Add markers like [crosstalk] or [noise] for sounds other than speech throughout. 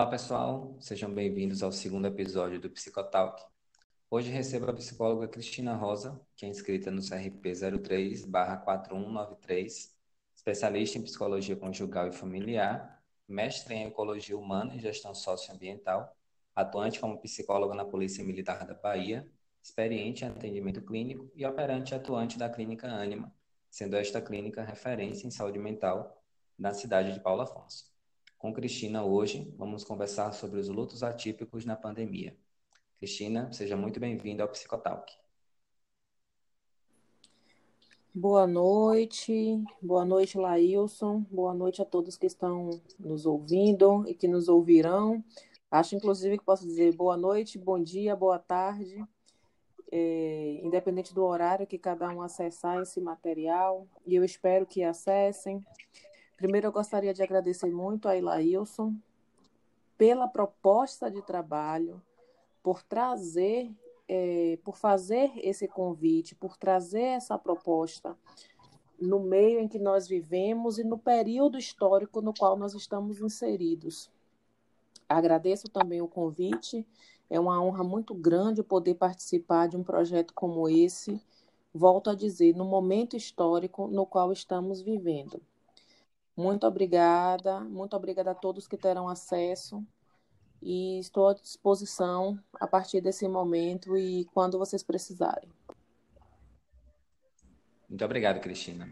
Olá, pessoal. Sejam bem-vindos ao segundo episódio do Psicotalk. Hoje recebo a psicóloga Cristina Rosa, que é inscrita no CRP 03/4193, especialista em psicologia conjugal e familiar, mestre em ecologia humana e gestão socioambiental, atuante como psicóloga na Polícia Militar da Bahia, experiente em atendimento clínico e operante atuante da Clínica Anima, sendo esta clínica referência em saúde mental na cidade de Paulo Afonso. Com Cristina hoje, vamos conversar sobre os lutos atípicos na pandemia. Cristina, seja muito bem-vinda ao Psicotalk. Boa noite, boa noite, Laílson, boa noite a todos que estão nos ouvindo e que nos ouvirão. Acho, inclusive, que posso dizer boa noite, bom dia, boa tarde, é, independente do horário que cada um acessar esse material, e eu espero que acessem, Primeiro, eu gostaria de agradecer muito a Ilailson pela proposta de trabalho, por trazer, é, por fazer esse convite, por trazer essa proposta no meio em que nós vivemos e no período histórico no qual nós estamos inseridos. Agradeço também o convite, é uma honra muito grande poder participar de um projeto como esse, volto a dizer, no momento histórico no qual estamos vivendo. Muito obrigada, muito obrigada a todos que terão acesso e estou à disposição a partir desse momento e quando vocês precisarem. Muito obrigado, Cristina.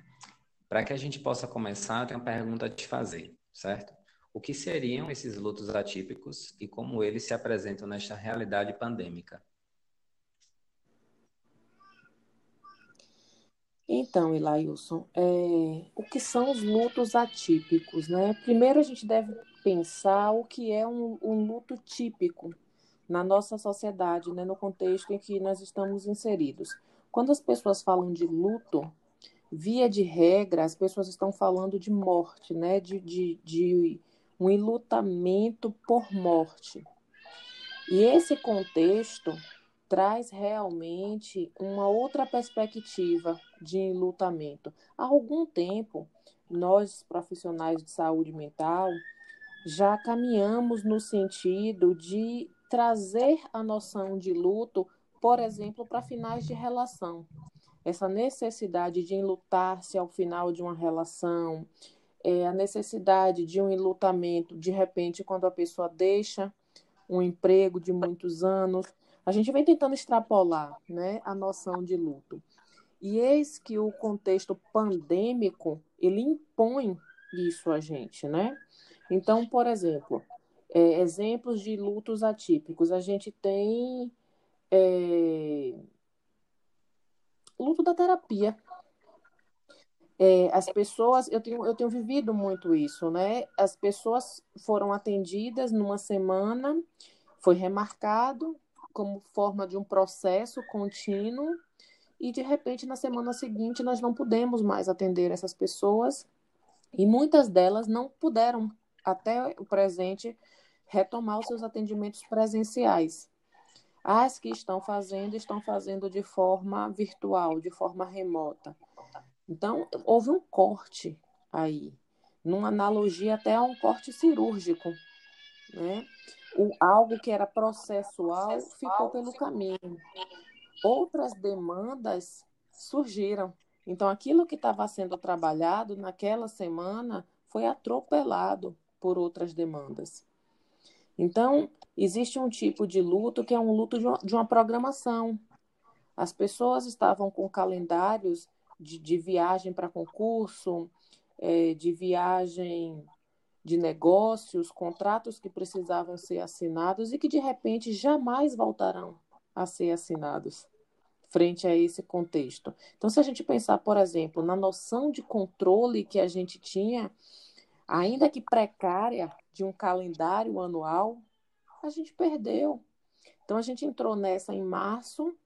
Para que a gente possa começar, eu tenho uma pergunta a te fazer, certo? O que seriam esses lutos atípicos e como eles se apresentam nesta realidade pandêmica? Então, Ilailson, é, o que são os lutos atípicos, né? Primeiro a gente deve pensar o que é um, um luto típico na nossa sociedade, né? no contexto em que nós estamos inseridos. Quando as pessoas falam de luto, via de regra, as pessoas estão falando de morte, né? de, de, de um enlutamento por morte. E esse contexto traz realmente uma outra perspectiva de enlutamento. Há algum tempo, nós, profissionais de saúde mental, já caminhamos no sentido de trazer a noção de luto, por exemplo, para finais de relação. Essa necessidade de enlutar-se ao final de uma relação, é, a necessidade de um enlutamento, de repente, quando a pessoa deixa um emprego de muitos anos, a gente vem tentando extrapolar né, a noção de luto. E eis que o contexto pandêmico, ele impõe isso a gente, né? Então, por exemplo, é, exemplos de lutos atípicos. A gente tem é, luto da terapia. É, as pessoas, eu tenho, eu tenho vivido muito isso, né? As pessoas foram atendidas numa semana, foi remarcado, como forma de um processo contínuo e de repente na semana seguinte nós não pudemos mais atender essas pessoas e muitas delas não puderam até o presente retomar os seus atendimentos presenciais. As que estão fazendo, estão fazendo de forma virtual, de forma remota. Então, houve um corte aí, numa analogia até a um corte cirúrgico, né? o, algo que era processual ficou pelo caminho. Outras demandas surgiram. Então, aquilo que estava sendo trabalhado naquela semana foi atropelado por outras demandas. Então, existe um tipo de luto que é um luto de uma, de uma programação. As pessoas estavam com calendários de, de viagem para concurso, é, de viagem de negócios, contratos que precisavam ser assinados e que de repente jamais voltarão a ser assinados frente a esse contexto. Então, se a gente pensar, por exemplo, na noção de controle que a gente tinha, ainda que precária, de um calendário anual, a gente perdeu. Então, a gente entrou nessa em março,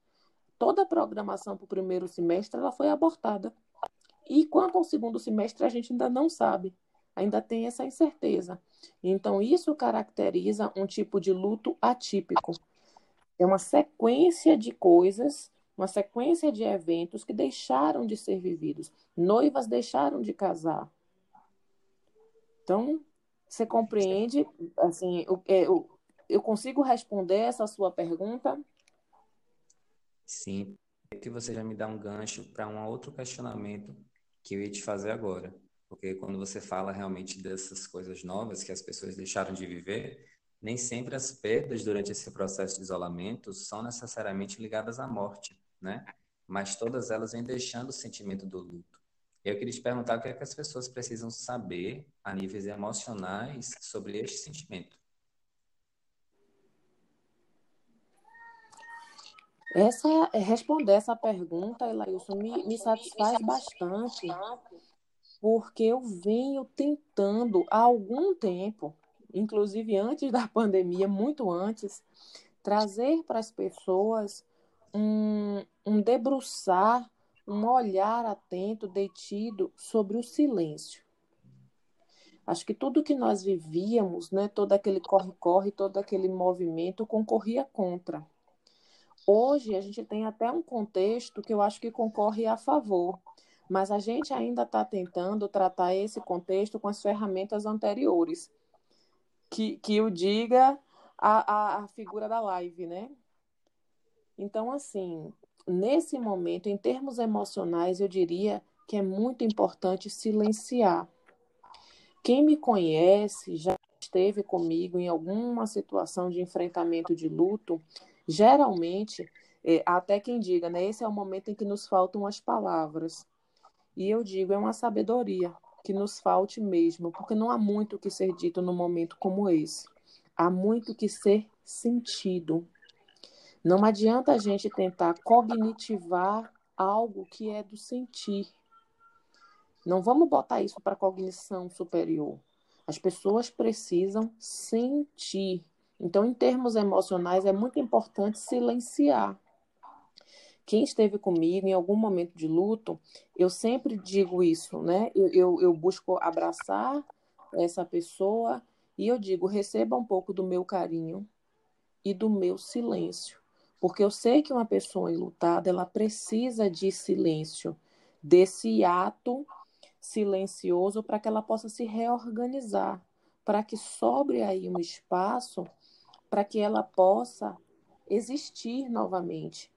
toda a programação para o primeiro semestre ela foi abortada. E quanto ao segundo semestre, a gente ainda não sabe ainda tem essa incerteza. Então, isso caracteriza um tipo de luto atípico. É uma sequência de coisas, uma sequência de eventos que deixaram de ser vividos. Noivas deixaram de casar. Então, Você compreende, assim, o, é, eu consigo responder essa sua pergunta? Sim, que você já me dá um gancho para um outro questionamento que eu ia te fazer agora. Porque quando você fala realmente dessas coisas novas que as pessoas deixaram de viver, nem sempre as perdas durante esse processo de isolamento são necessariamente ligadas à morte, né? Mas todas elas vêm deixando o sentimento do luto. Eu queria te perguntar o que, é que as pessoas precisam saber a níveis emocionais sobre este sentimento. Essa, responder essa pergunta, Elailson, me, me satisfaz bastante, porque eu venho tentando há algum tempo, inclusive antes da [laughs] pandemia, muito antes, trazer para as pessoas um, um debruçar, um olhar atento, detido sobre o silêncio. Acho que tudo que nós vivíamos, né, todo aquele corre-corre, todo aquele movimento concorria contra. Hoje a gente tem até um contexto que eu acho que concorre a favor, mas a gente ainda está tentando tratar esse contexto com as ferramentas anteriores, que, que o diga a, a, a figura da live, né? Então, assim, nesse momento, em termos emocionais, eu diria que é muito importante silenciar. Quem me conhece, já esteve comigo em alguma situação de enfrentamento de luto, Geralmente, é, até quem diga, né? Esse é o momento em que nos faltam as palavras. E eu digo, é uma sabedoria que nos falte mesmo, porque não há muito que ser dito num momento como esse. Há muito que ser sentido. Não adianta a gente tentar cognitivar algo que é do sentir. Não vamos botar isso para cognição superior. As pessoas precisam sentir. Então, em termos emocionais, é muito importante silenciar. Quem esteve comigo em algum momento de luto, eu sempre digo isso, né? Eu, eu, eu busco abraçar essa pessoa e eu digo: receba um pouco do meu carinho e do meu silêncio. Porque eu sei que uma pessoa enlutada, ela precisa de silêncio, desse ato silencioso para que ela possa se reorganizar, para que sobre aí um espaço para que ela possa existir novamente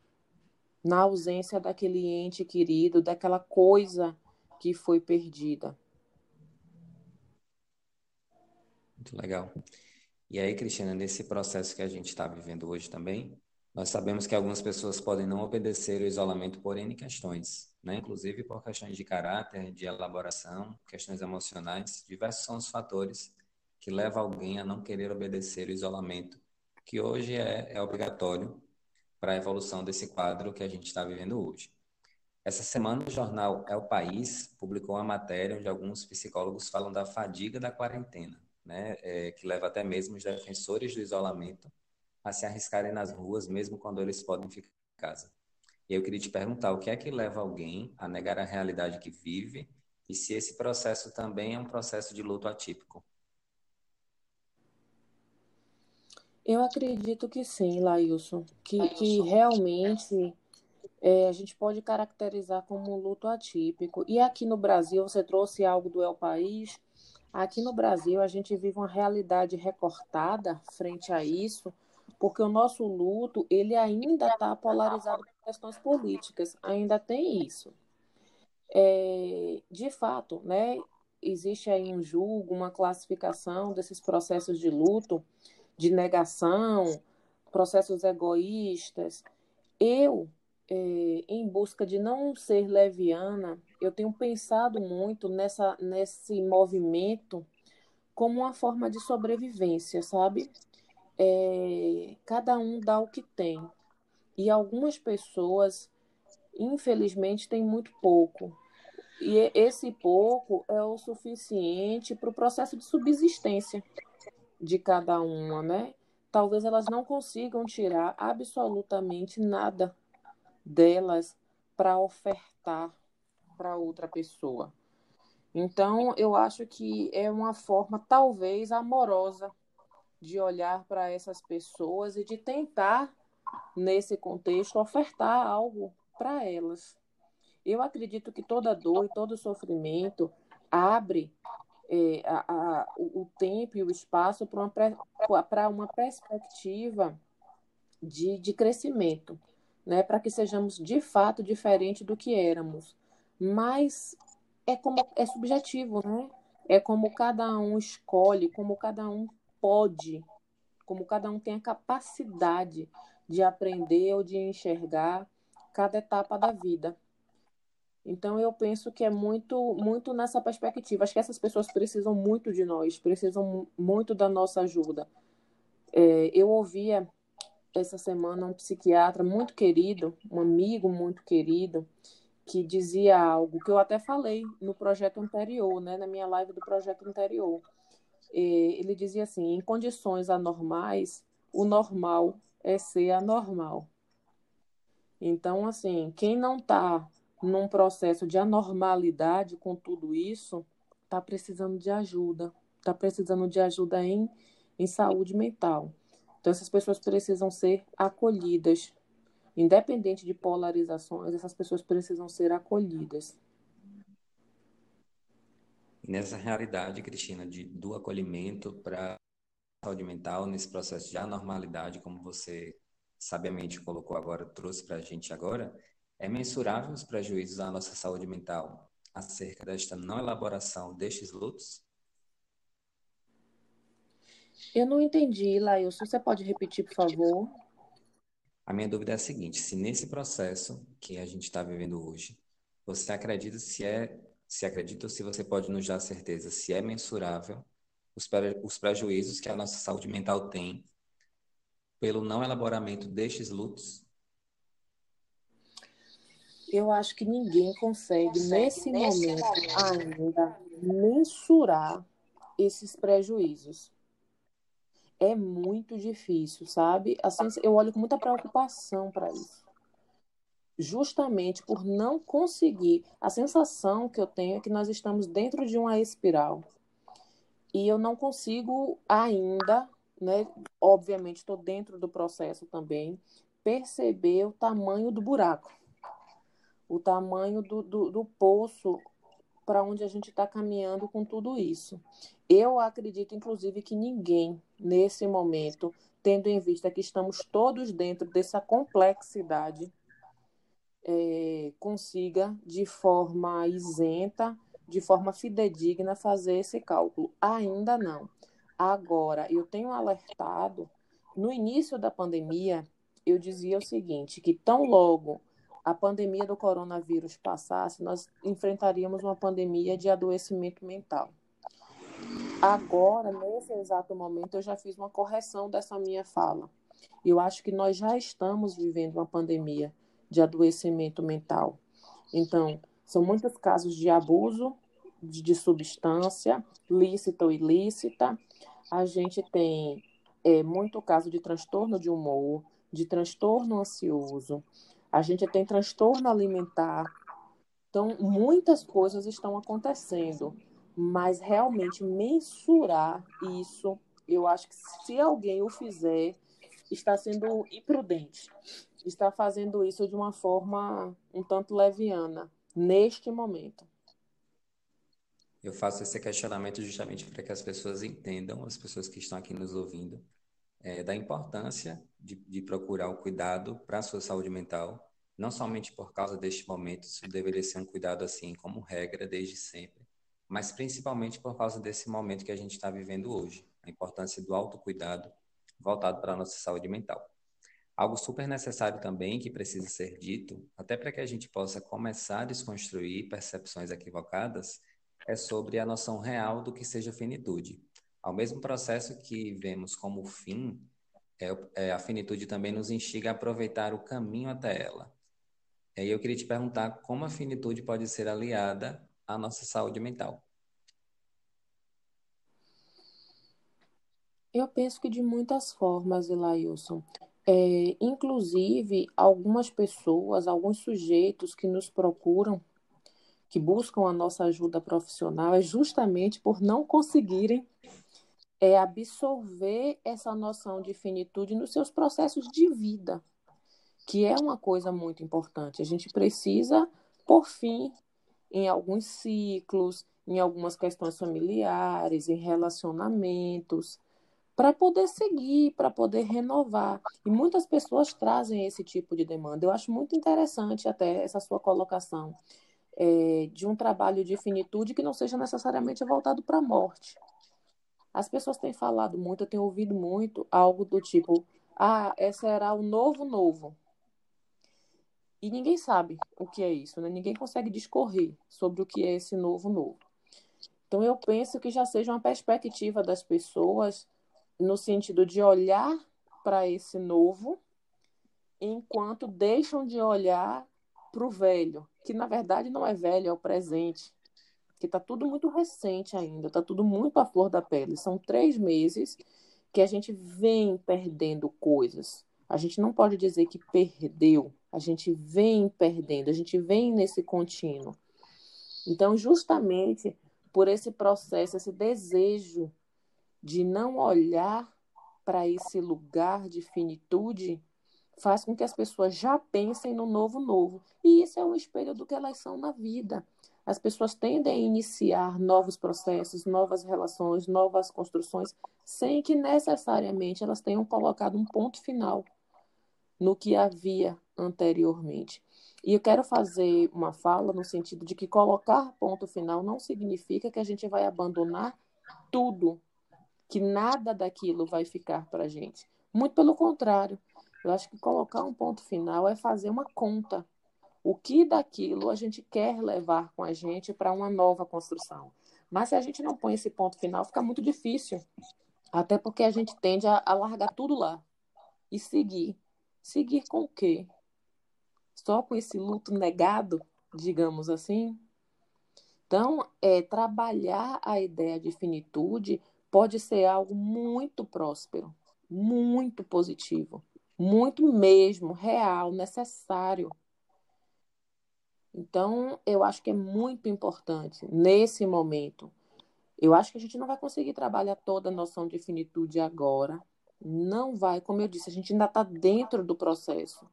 na ausência daquele ente querido, daquela coisa que foi perdida. Muito legal. E aí, Cristina, nesse processo que a gente está vivendo hoje também, nós sabemos que algumas pessoas podem não obedecer o isolamento por N questões, né? inclusive por questões de caráter, de elaboração, questões emocionais. Diversos são os fatores que levam alguém a não querer obedecer o isolamento que hoje é, é obrigatório para a evolução desse quadro que a gente está vivendo hoje. Essa semana, o jornal É o País publicou uma matéria onde alguns psicólogos falam da fadiga da quarentena, né, é, que leva até mesmo os defensores do isolamento a se arriscarem nas ruas, mesmo quando eles podem ficar em casa. E eu queria te perguntar o que é que leva alguém a negar a realidade que vive e se esse processo também é um processo de luto atípico. Eu acredito que sim, Lailson, que, que realmente é, a gente pode caracterizar como um luto atípico. E aqui no Brasil, você trouxe algo do El País. Aqui no Brasil, a gente vive uma realidade recortada frente a isso, porque o nosso luto ele ainda está polarizado por questões políticas, ainda tem isso. É, de fato, né, existe aí um julgo, uma classificação desses processos de luto de negação, processos egoístas. Eu, é, em busca de não ser leviana, eu tenho pensado muito nessa, nesse movimento como uma forma de sobrevivência, sabe? É, cada um dá o que tem. E algumas pessoas, infelizmente, têm muito pouco. E esse pouco é o suficiente para o processo de subsistência de cada uma, né? Talvez elas não consigam tirar absolutamente nada delas para ofertar para outra pessoa. Então, eu acho que é uma forma, talvez, amorosa de olhar para essas pessoas e de tentar, nesse contexto, ofertar algo para elas. Eu acredito que toda dor e todo sofrimento abre é, a, a, o tempo e o espaço para uma, uma perspectiva de, de crescimento, né? para que sejamos de fato diferente do que éramos. Mas é como é subjetivo, né? É como cada um escolhe, como cada um pode, como cada um tem a capacidade de aprender ou de enxergar cada etapa da vida. Então eu penso que é muito muito nessa perspectiva. Acho que essas pessoas precisam muito de nós, precisam muito da nossa ajuda. É, eu ouvia essa semana um psiquiatra muito querido, um amigo muito querido, que dizia algo que eu até falei no projeto anterior, né, na minha live do projeto anterior. Ele dizia assim: em condições anormais, o normal é ser anormal. Então, assim, quem não está num processo de anormalidade com tudo isso, está precisando de ajuda, está precisando de ajuda em, em saúde mental. Então, essas pessoas precisam ser acolhidas. Independente de polarizações, essas pessoas precisam ser acolhidas. Nessa realidade, Cristina, de, do acolhimento para saúde mental, nesse processo de anormalidade, como você sabiamente colocou agora, trouxe para a gente agora, é mensurável os prejuízos à nossa saúde mental acerca desta não elaboração destes lutos? Eu não entendi, Lailson. Você pode repetir, por favor? A minha dúvida é a seguinte: se nesse processo que a gente está vivendo hoje, você acredita se é, se acredita ou se você pode nos dar certeza se é mensurável os, pre, os prejuízos que a nossa saúde mental tem pelo não elaboramento destes lutos? Eu acho que ninguém consegue, consegue nesse, nesse momento, momento ainda mensurar esses prejuízos é muito difícil, sabe? Assim, eu olho com muita preocupação para isso. Justamente por não conseguir. A sensação que eu tenho é que nós estamos dentro de uma espiral. E eu não consigo ainda, né? Obviamente, estou dentro do processo também, perceber o tamanho do buraco, o tamanho do, do, do poço para onde a gente está caminhando com tudo isso. Eu acredito, inclusive, que ninguém, nesse momento, tendo em vista que estamos todos dentro dessa complexidade, é, consiga, de forma isenta, de forma fidedigna, fazer esse cálculo. Ainda não. Agora, eu tenho alertado, no início da pandemia, eu dizia o seguinte, que tão logo a pandemia do coronavírus passasse, nós enfrentaríamos uma pandemia de adoecimento mental. Agora, nesse exato momento, eu já fiz uma correção dessa minha fala. Eu acho que nós já estamos vivendo uma pandemia de adoecimento mental. Então, são muitos casos de abuso de, de substância, lícita ou ilícita. A gente tem é, muito caso de transtorno de humor, de transtorno ansioso, a gente tem transtorno alimentar. Então, muitas coisas estão acontecendo, mas realmente mensurar isso, eu acho que se alguém o fizer, está sendo imprudente. Está fazendo isso de uma forma um tanto leviana, neste momento. Eu faço esse questionamento justamente para que as pessoas entendam, as pessoas que estão aqui nos ouvindo, é, da importância de, de procurar o cuidado para a sua saúde mental, não somente por causa deste momento, isso deveria ser um cuidado assim como regra desde sempre, mas principalmente por causa desse momento que a gente está vivendo hoje, a importância do autocuidado voltado para a nossa saúde mental. Algo super necessário também que precisa ser dito, até para que a gente possa começar a desconstruir percepções equivocadas, é sobre a noção real do que seja finitude. Ao mesmo processo que vemos como fim, é, é, a finitude também nos instiga a aproveitar o caminho até ela. E aí eu queria te perguntar como a finitude pode ser aliada à nossa saúde mental. Eu penso que de muitas formas, Elailson. É, inclusive, algumas pessoas, alguns sujeitos que nos procuram, que buscam a nossa ajuda profissional, é justamente por não conseguirem é absorver essa noção de finitude nos seus processos de vida, que é uma coisa muito importante. A gente precisa, por fim, em alguns ciclos, em algumas questões familiares, em relacionamentos, para poder seguir, para poder renovar. E muitas pessoas trazem esse tipo de demanda. Eu acho muito interessante até essa sua colocação é, de um trabalho de finitude que não seja necessariamente voltado para a morte. As pessoas têm falado muito, eu tenho ouvido muito algo do tipo: ah, esse será o novo novo. E ninguém sabe o que é isso, né? ninguém consegue discorrer sobre o que é esse novo novo. Então, eu penso que já seja uma perspectiva das pessoas no sentido de olhar para esse novo, enquanto deixam de olhar para o velho, que na verdade não é velho, é o presente, que está tudo muito recente ainda, está tudo muito à flor da pele. São três meses que a gente vem perdendo coisas. A gente não pode dizer que perdeu, a gente vem perdendo, a gente vem nesse contínuo. Então, justamente por esse processo, esse desejo de não olhar para esse lugar de finitude, faz com que as pessoas já pensem no novo novo. E isso é um espelho do que elas são na vida. As pessoas tendem a iniciar novos processos, novas relações, novas construções, sem que necessariamente elas tenham colocado um ponto final no que havia anteriormente. E eu quero fazer uma fala no sentido de que colocar ponto final não significa que a gente vai abandonar tudo que nada daquilo vai ficar para a gente. Muito pelo contrário, eu acho que colocar um ponto final é fazer uma conta. O que daquilo a gente quer levar com a gente para uma nova construção. Mas se a gente não põe esse ponto final, fica muito difícil. Até porque a gente tende a, a largar tudo lá e seguir. Seguir com o quê? Só com esse luto negado, digamos assim? Então, é, trabalhar a ideia de finitude pode ser algo muito próspero, muito positivo, muito mesmo, real, necessário. Então, eu acho que é muito importante nesse momento. Eu acho que a gente não vai conseguir trabalhar toda a noção de finitude agora. Não vai, como eu disse, a gente ainda está dentro do processo.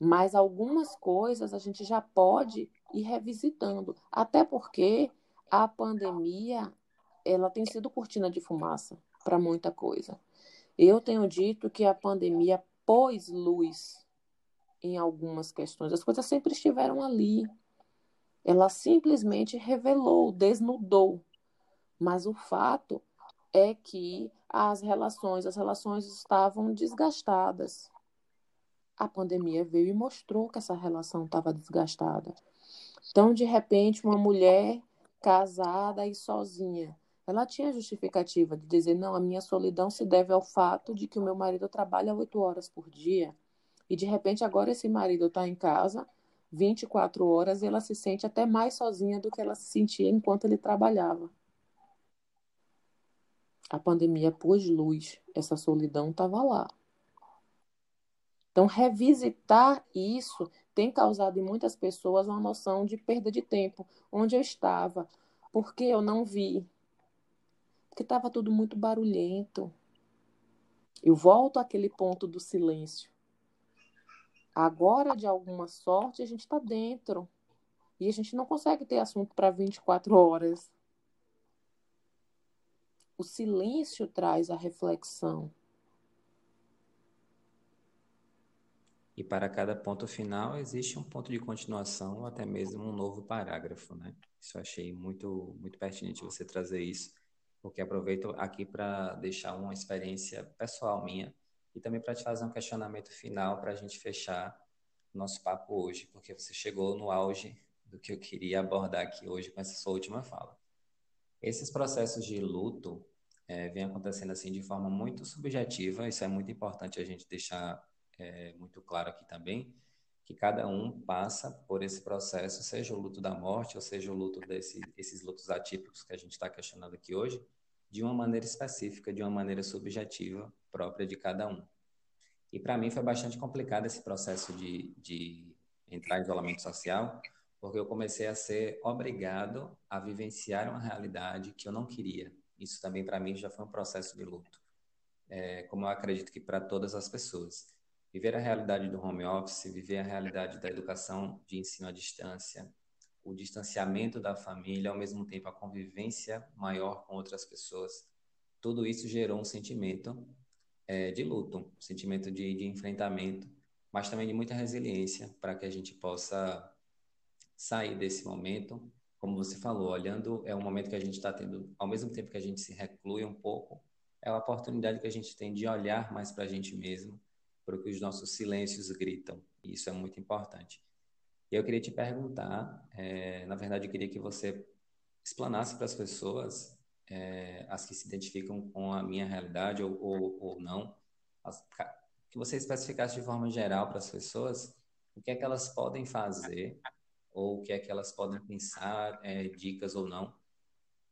Mas algumas coisas a gente já pode ir revisitando. Até porque a pandemia ela tem sido cortina de fumaça para muita coisa. Eu tenho dito que a pandemia pôs luz em algumas questões. As coisas sempre estiveram ali. Ela simplesmente revelou, desnudou. Mas o fato é que as relações, as relações estavam desgastadas. A pandemia veio e mostrou que essa relação estava desgastada. Então, de repente, uma mulher casada e sozinha ela tinha justificativa de dizer: não, a minha solidão se deve ao fato de que o meu marido trabalha oito horas por dia. E de repente agora esse marido está em casa 24 horas e ela se sente até mais sozinha do que ela se sentia enquanto ele trabalhava. A pandemia pôs luz, essa solidão estava lá. Então, revisitar isso tem causado em muitas pessoas uma noção de perda de tempo. Onde eu estava? Por que eu não vi? porque estava tudo muito barulhento. Eu volto àquele ponto do silêncio. Agora, de alguma sorte, a gente está dentro. E a gente não consegue ter assunto para 24 horas. O silêncio traz a reflexão. E para cada ponto final existe um ponto de continuação ou até mesmo um novo parágrafo, né? Isso eu achei muito muito pertinente você trazer isso porque aproveito aqui para deixar uma experiência pessoal minha e também para te fazer um questionamento final para a gente fechar nosso papo hoje, porque você chegou no auge do que eu queria abordar aqui hoje com essa sua última fala. Esses processos de luto é, vêm acontecendo assim de forma muito subjetiva, isso é muito importante a gente deixar é, muito claro aqui também, que cada um passa por esse processo, seja o luto da morte, ou seja o luto desse, desses lutos atípicos que a gente está questionando aqui hoje, de uma maneira específica, de uma maneira subjetiva, própria de cada um. E para mim foi bastante complicado esse processo de, de entrar em isolamento social, porque eu comecei a ser obrigado a vivenciar uma realidade que eu não queria. Isso também para mim já foi um processo de luto, é, como eu acredito que para todas as pessoas. Viver a realidade do home office, viver a realidade da educação de ensino à distância, o distanciamento da família, ao mesmo tempo a convivência maior com outras pessoas, tudo isso gerou um sentimento é, de luto, sentimento de, de enfrentamento, mas também de muita resiliência para que a gente possa sair desse momento. Como você falou, olhando, é um momento que a gente está tendo, ao mesmo tempo que a gente se reclui um pouco, é a oportunidade que a gente tem de olhar mais para a gente mesmo, para o que os nossos silêncios gritam. E isso é muito importante. E eu queria te perguntar, é, na verdade, eu queria que você explanasse para as pessoas, é, as que se identificam com a minha realidade ou, ou, ou não, as, que você especificasse de forma geral para as pessoas o que é que elas podem fazer ou o que é que elas podem pensar, é, dicas ou não,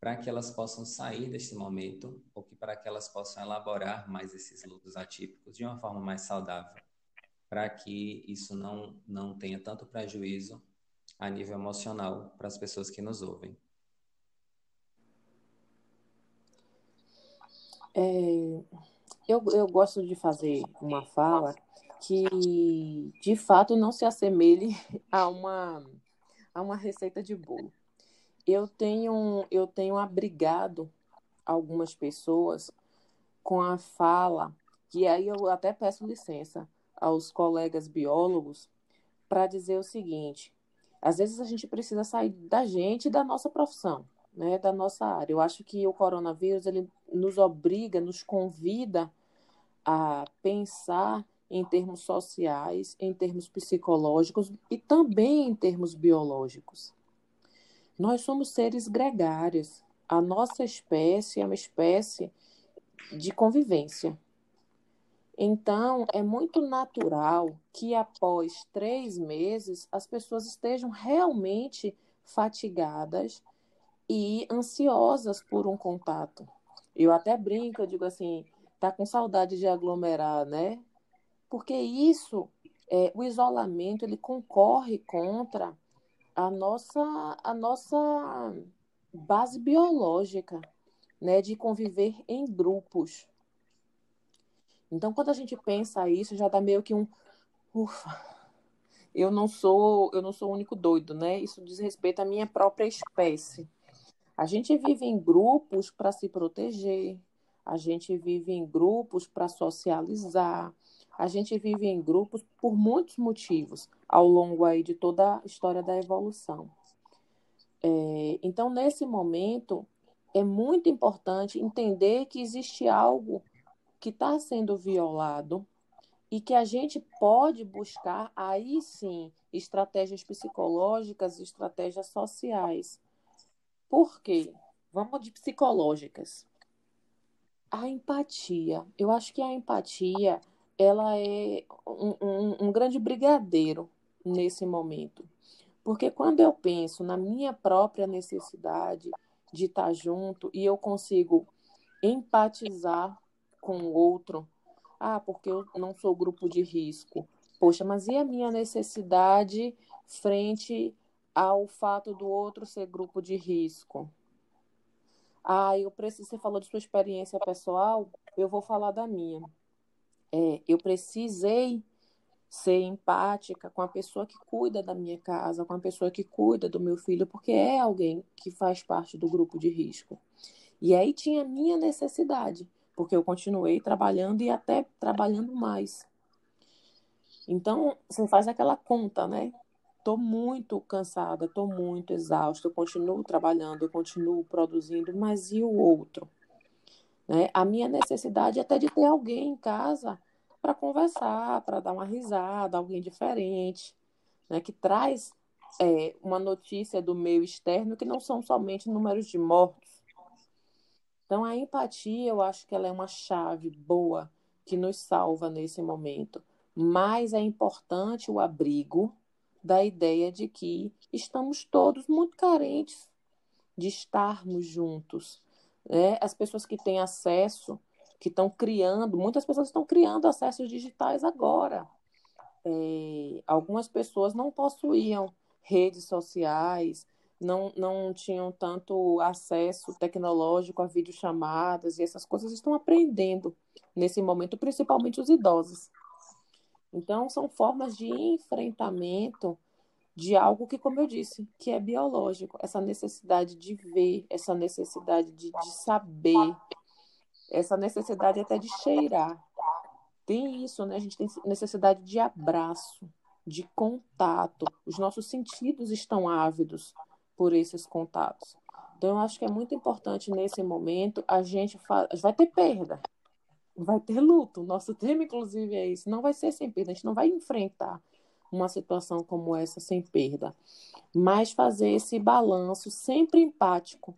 para que elas possam sair desse momento ou que para que elas possam elaborar mais esses lutos atípicos de uma forma mais saudável para que isso não, não tenha tanto prejuízo a nível emocional para as pessoas que nos ouvem. É, eu, eu gosto de fazer uma fala que, de fato, não se assemelhe [laughs] a uma, a uma receita de bolo. Eu tenho, eu tenho abrigado algumas pessoas com a fala, que aí eu até peço licença, aos colegas biólogos para dizer o seguinte: às vezes a gente precisa sair da gente e da nossa profissão, né, da nossa área. Eu acho que o coronavírus ele nos obriga, nos convida a pensar em termos sociais, em termos psicológicos e também em termos biológicos. Nós somos seres gregários. A nossa espécie é uma espécie de convivência. Então, é muito natural que após três meses as pessoas estejam realmente fatigadas e ansiosas por um contato. Eu até brinco, eu digo assim, tá com saudade de aglomerar, né? Porque isso, é, o isolamento, ele concorre contra a nossa, a nossa base biológica, né? De conviver em grupos. Então, quando a gente pensa isso, já dá meio que um ufa. Eu não sou, eu não sou o único doido, né? Isso diz respeito à minha própria espécie. A gente vive em grupos para se proteger, a gente vive em grupos para socializar, a gente vive em grupos por muitos motivos ao longo aí de toda a história da evolução. É, então, nesse momento, é muito importante entender que existe algo que está sendo violado e que a gente pode buscar aí sim estratégias psicológicas, estratégias sociais. Por quê? Vamos de psicológicas. A empatia. Eu acho que a empatia ela é um, um, um grande brigadeiro nesse momento. Porque quando eu penso na minha própria necessidade de estar junto e eu consigo empatizar com o outro. Ah, porque eu não sou grupo de risco. Poxa, mas e a minha necessidade frente ao fato do outro ser grupo de risco? Ah, eu preciso. Você falou de sua experiência pessoal, eu vou falar da minha. É, eu precisei ser empática com a pessoa que cuida da minha casa, com a pessoa que cuida do meu filho, porque é alguém que faz parte do grupo de risco. E aí tinha a minha necessidade porque eu continuei trabalhando e até trabalhando mais. Então, você faz aquela conta, né? Estou muito cansada, estou muito exausta, eu continuo trabalhando, eu continuo produzindo, mas e o outro? Né? A minha necessidade é até de ter alguém em casa para conversar, para dar uma risada, alguém diferente, né? que traz é, uma notícia do meio externo que não são somente números de mortos, então, a empatia, eu acho que ela é uma chave boa que nos salva nesse momento. Mas é importante o abrigo da ideia de que estamos todos muito carentes de estarmos juntos. Né? As pessoas que têm acesso, que estão criando, muitas pessoas estão criando acessos digitais agora. É, algumas pessoas não possuíam redes sociais, não, não tinham tanto acesso tecnológico a videochamadas e essas coisas estão aprendendo nesse momento, principalmente os idosos. Então, são formas de enfrentamento de algo que, como eu disse, que é biológico, essa necessidade de ver, essa necessidade de, de saber, essa necessidade até de cheirar. Tem isso, né? A gente tem necessidade de abraço, de contato. Os nossos sentidos estão ávidos por esses contatos. Então, eu acho que é muito importante nesse momento a gente fa... vai ter perda, vai ter luto. Nosso tema, inclusive, é isso. Não vai ser sem perda. A gente não vai enfrentar uma situação como essa sem perda, mas fazer esse balanço sempre empático.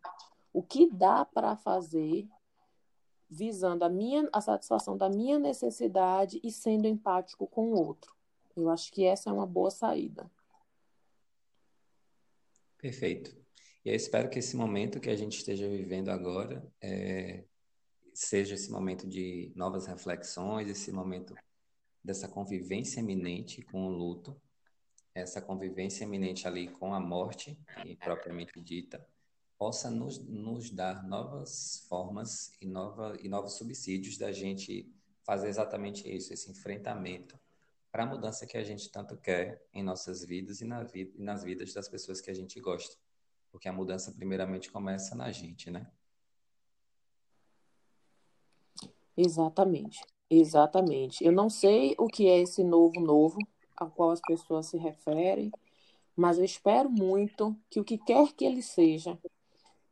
O que dá para fazer visando a minha a satisfação da minha necessidade e sendo empático com o outro. Eu acho que essa é uma boa saída. Perfeito. E eu espero que esse momento que a gente esteja vivendo agora é, seja esse momento de novas reflexões, esse momento dessa convivência iminente com o luto, essa convivência iminente ali com a morte, propriamente dita, possa nos, nos dar novas formas e, nova, e novos subsídios da gente fazer exatamente isso, esse enfrentamento para a mudança que a gente tanto quer em nossas vidas e, na vida, e nas vidas das pessoas que a gente gosta. Porque a mudança, primeiramente, começa na gente, né? Exatamente. Exatamente. Eu não sei o que é esse novo novo ao qual as pessoas se referem, mas eu espero muito que o que quer que ele seja,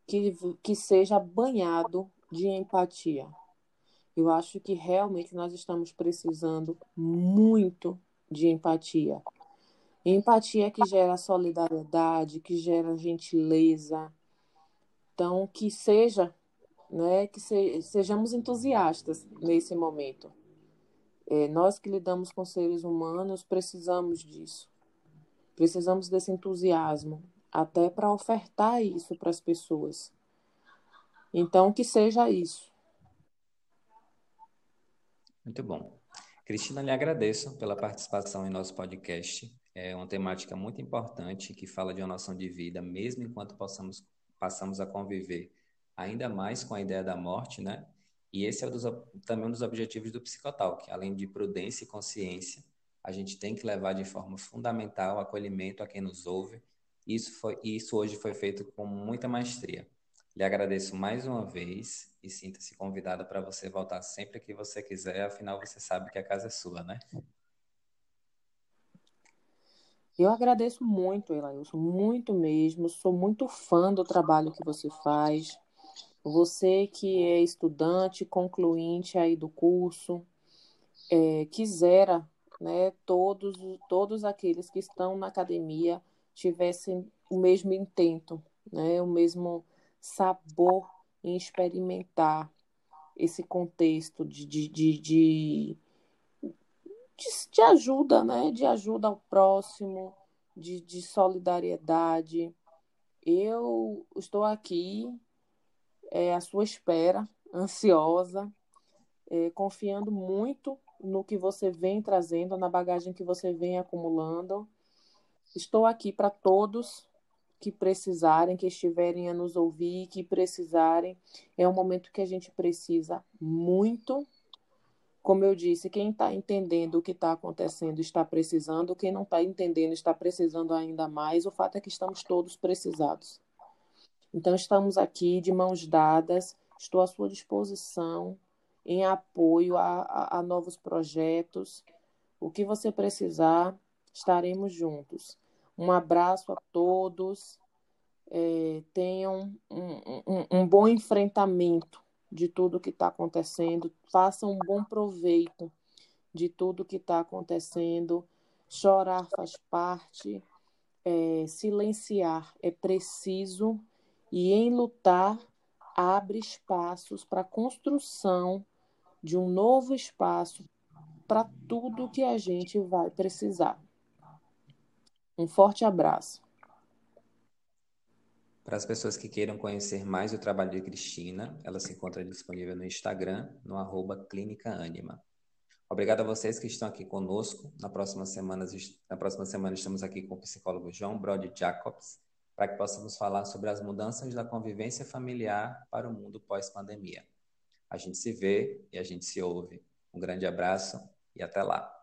que, que seja banhado de empatia. Eu acho que realmente nós estamos precisando muito de empatia. Empatia que gera solidariedade, que gera gentileza. Então, que seja né, que se, sejamos entusiastas nesse momento. É, nós que lidamos com seres humanos precisamos disso. Precisamos desse entusiasmo, até para ofertar isso para as pessoas. Então, que seja isso. Muito bom. Cristina, lhe agradeço pela participação em nosso podcast. É uma temática muito importante que fala de uma noção de vida, mesmo enquanto possamos, passamos a conviver ainda mais com a ideia da morte, né? E esse é dos, também um dos objetivos do Psicotalk, além de prudência e consciência, a gente tem que levar de forma fundamental acolhimento a quem nos ouve. Isso foi isso hoje foi feito com muita maestria. Lhe agradeço mais uma vez e sinta-se convidada para você voltar sempre que você quiser, afinal você sabe que a casa é sua, né? Eu agradeço muito, Elailson, muito mesmo. Sou muito fã do trabalho que você faz. Você que é estudante, concluinte aí do curso, é, quisera, né, todos, todos aqueles que estão na academia tivessem o mesmo intento, né, o mesmo sabor em experimentar esse contexto de, de, de, de, de ajuda, né, de ajuda ao próximo, de, de solidariedade. Eu estou aqui é, à sua espera, ansiosa, é, confiando muito no que você vem trazendo, na bagagem que você vem acumulando. Estou aqui para todos que precisarem, que estiverem a nos ouvir, que precisarem. É um momento que a gente precisa muito. Como eu disse, quem está entendendo o que está acontecendo está precisando, quem não está entendendo está precisando ainda mais. O fato é que estamos todos precisados. Então, estamos aqui de mãos dadas, estou à sua disposição em apoio a, a, a novos projetos. O que você precisar, estaremos juntos. Um abraço a todos. É, tenham um, um, um, bom enfrentamento de tudo que está acontecendo. Façam um bom proveito de tudo que está acontecendo. Chorar faz parte. É, silenciar é preciso e em lutar abre espaços para a construção de um novo espaço para tudo que a gente vai precisar. Um forte abraço. Para as pessoas que queiram conhecer mais o trabalho de Cristina, ela se encontra disponível no Instagram, no arroba Clínica Anima. Obrigado a vocês que estão aqui conosco. Na próxima semana, na próxima semana estamos aqui com o psicólogo João Brody Jacobs, para que possamos falar sobre as mudanças da convivência familiar para o mundo pós-pandemia. A gente se vê e a gente se ouve. Um grande abraço e até lá.